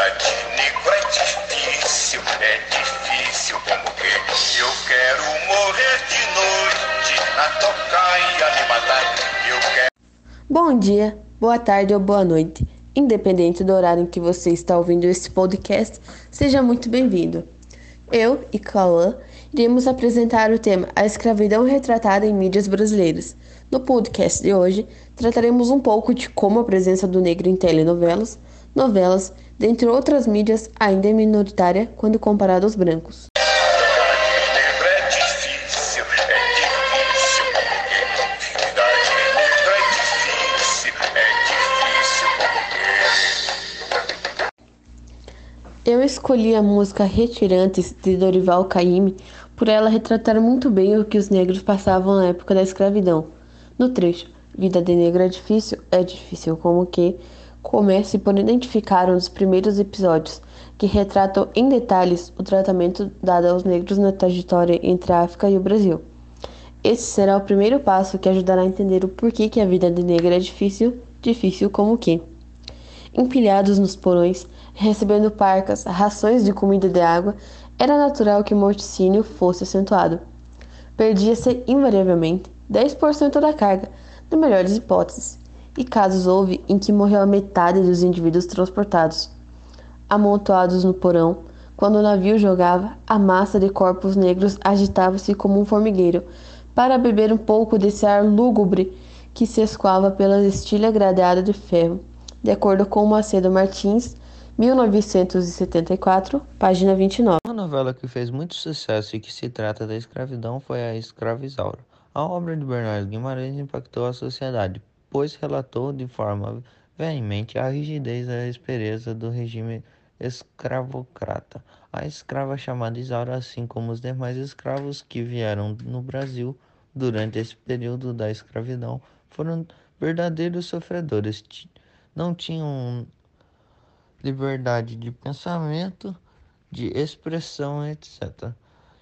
Atividade negro é difícil, é difícil como que eu quero morrer de noite na tocaia matar. Eu quero. Bom dia, boa tarde ou boa noite. Independente do horário em que você está ouvindo esse podcast, seja muito bem-vindo. Eu e Cauã iremos apresentar o tema A Escravidão Retratada em Mídias Brasileiras. No podcast de hoje, trataremos um pouco de como a presença do negro em telenovelas, novelas, dentre outras mídias, ainda é minoritária quando comparada aos brancos. É. Eu escolhi a música Retirantes de Dorival Caymmi por ela retratar muito bem o que os negros passavam na época da escravidão. No trecho Vida de Negro é difícil, é difícil como que comece por identificar um dos primeiros episódios que retratam em detalhes o tratamento dado aos negros na trajetória entre a África e o Brasil. Esse será o primeiro passo que ajudará a entender o porquê que a vida de negra é difícil, difícil como que. Empilhados nos porões, recebendo parcas, rações de comida e de água, era natural que o morticínio fosse acentuado. Perdia-se invariavelmente 10% da carga, na melhor das hipóteses, e casos houve em que morreu a metade dos indivíduos transportados. Amontoados no porão, quando o navio jogava, a massa de corpos negros agitava-se como um formigueiro, para beber um pouco desse ar lúgubre que se escoava pela estilha gradeada de ferro, de acordo com Macedo Martins, 1974, página 29. Uma novela que fez muito sucesso e que se trata da escravidão foi a Escravizaura. A obra de Bernardo Guimarães impactou a sociedade, pois relatou de forma veemente a rigidez e a aspereza do regime escravocrata. A escrava chamada Isaura, assim como os demais escravos que vieram no Brasil durante esse período da escravidão, foram verdadeiros sofredores. Não tinham liberdade de pensamento, de expressão, etc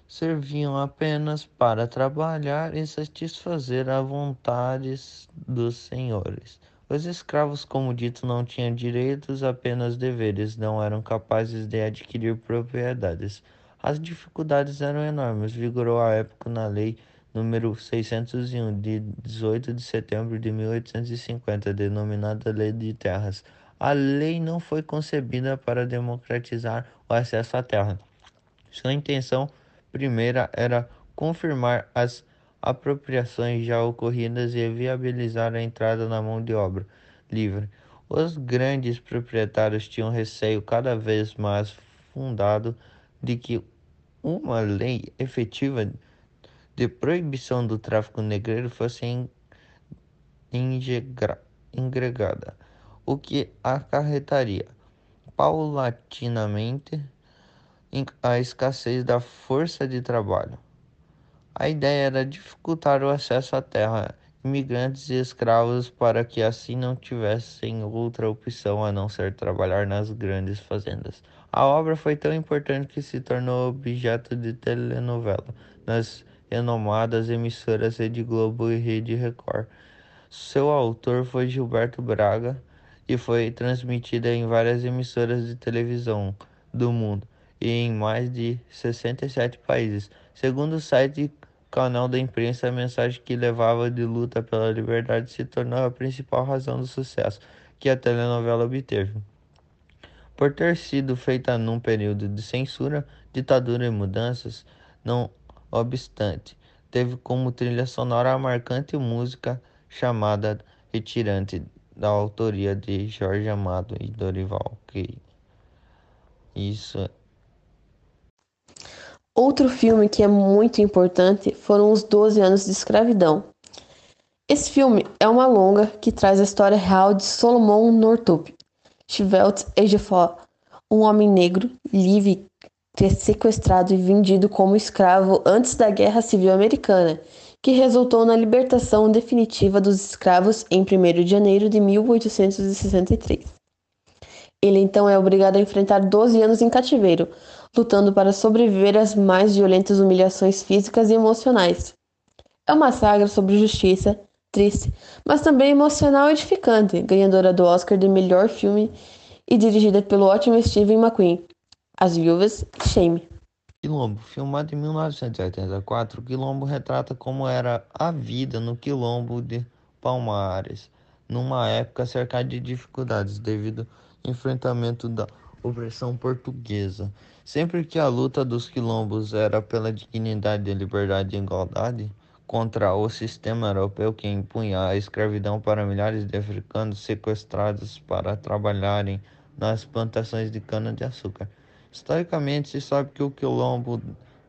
serviam apenas para trabalhar e satisfazer as vontades dos senhores. Os escravos, como dito, não tinham direitos, apenas deveres, não eram capazes de adquirir propriedades. As dificuldades eram enormes. Vigorou a época na lei número 601 de 18 de setembro de 1850, denominada Lei de Terras. A lei não foi concebida para democratizar o acesso à terra. Sua intenção primeira era confirmar as apropriações já ocorridas e viabilizar a entrada na mão de obra livre. Os grandes proprietários tinham receio cada vez mais fundado de que uma lei efetiva de proibição do tráfico negreiro fosse engregada, o que acarretaria paulatinamente a escassez da força de trabalho. A ideia era dificultar o acesso à terra, imigrantes e escravos, para que assim não tivessem outra opção a não ser trabalhar nas grandes fazendas. A obra foi tão importante que se tornou objeto de telenovela nas renomadas emissoras Rede Globo e Rede Record. Seu autor foi Gilberto Braga e foi transmitida em várias emissoras de televisão do mundo em mais de 67 países. Segundo o site Canal da Imprensa, a mensagem que levava de luta pela liberdade se tornou a principal razão do sucesso que a telenovela obteve. Por ter sido feita num período de censura, ditadura e mudanças, não obstante, teve como trilha sonora a marcante música chamada Retirante, da autoria de Jorge Amado e Dorival. Isso Outro filme que é muito importante foram Os Doze Anos de Escravidão. Esse filme é uma longa que traz a história real de Solomon Northup, Chivelt Ejiofor, um homem negro, livre, ter sequestrado e vendido como escravo antes da Guerra Civil Americana, que resultou na libertação definitiva dos escravos em 1 de janeiro de 1863. Ele então é obrigado a enfrentar 12 anos em cativeiro, lutando para sobreviver às mais violentas humilhações físicas e emocionais. É uma saga sobre justiça, triste, mas também emocional e edificante, ganhadora do Oscar de melhor filme e dirigida pelo ótimo Steven McQueen. As Viúvas, Shame. Quilombo, filmado em 1984, Quilombo retrata como era a vida no Quilombo de Palmares, numa época cercada de dificuldades devido ao enfrentamento da opressão portuguesa. Sempre que a luta dos quilombos era pela dignidade, liberdade e igualdade contra o sistema europeu que impunha a escravidão para milhares de africanos sequestrados para trabalharem nas plantações de cana-de-açúcar. Historicamente, se sabe que o quilombo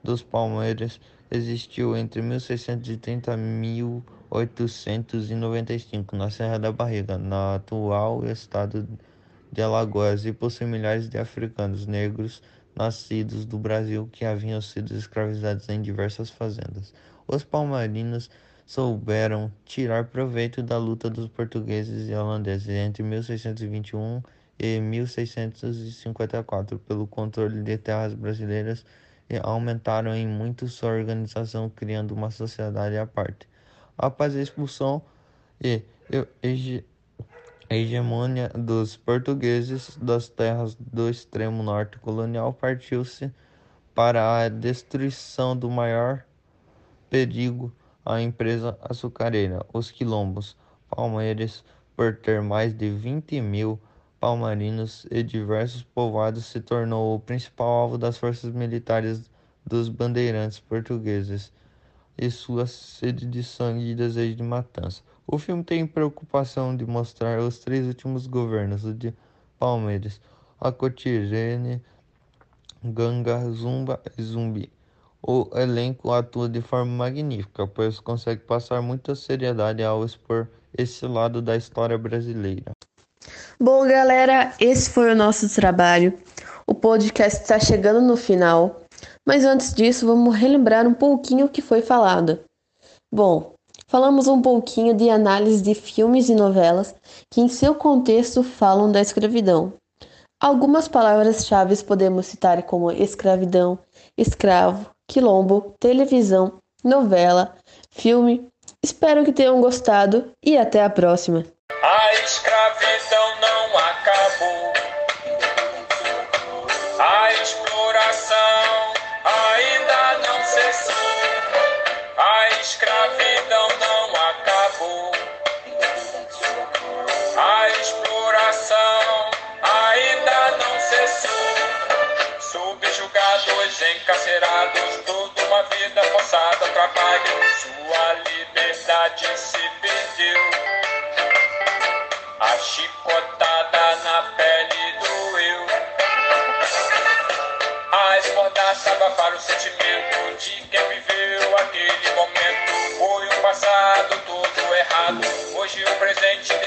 dos Palmeiras existiu entre 1630 e 1895 na Serra da Barriga, no atual estado de Alagoas, e possui milhares de africanos negros nascidos do Brasil que haviam sido escravizados em diversas fazendas. Os palmarinos souberam tirar proveito da luta dos portugueses e holandeses entre 1621 e 1654 pelo controle de terras brasileiras e aumentaram em muito sua organização, criando uma sociedade à parte. Após a expulsão e hegemonia dos portugueses das terras do extremo norte colonial, partiu-se para a destruição do maior perigo à empresa açucareira, os quilombos palmeiras, por ter mais de 20 mil palmarinos e diversos povoados, se tornou o principal alvo das forças militares dos bandeirantes portugueses e sua sede de sangue e desejo de matança. O filme tem preocupação de mostrar os três últimos governos, o de Palmeiras, Acotirene, Ganga, Zumba e Zumbi. O elenco atua de forma magnífica, pois consegue passar muita seriedade ao expor esse lado da história brasileira. Bom, galera, esse foi o nosso trabalho. O podcast está chegando no final, mas antes disso, vamos relembrar um pouquinho o que foi falado. Bom, falamos um pouquinho de análise de filmes e novelas que, em seu contexto, falam da escravidão. Algumas palavras-chave podemos citar como escravidão, escravo, quilombo, televisão, novela, filme. Espero que tenham gostado e até a próxima. A Sua liberdade se perdeu. A chicotada na pele doeu. A escordaça para o sentimento de quem viveu aquele momento. Foi um passado todo errado, hoje o presente.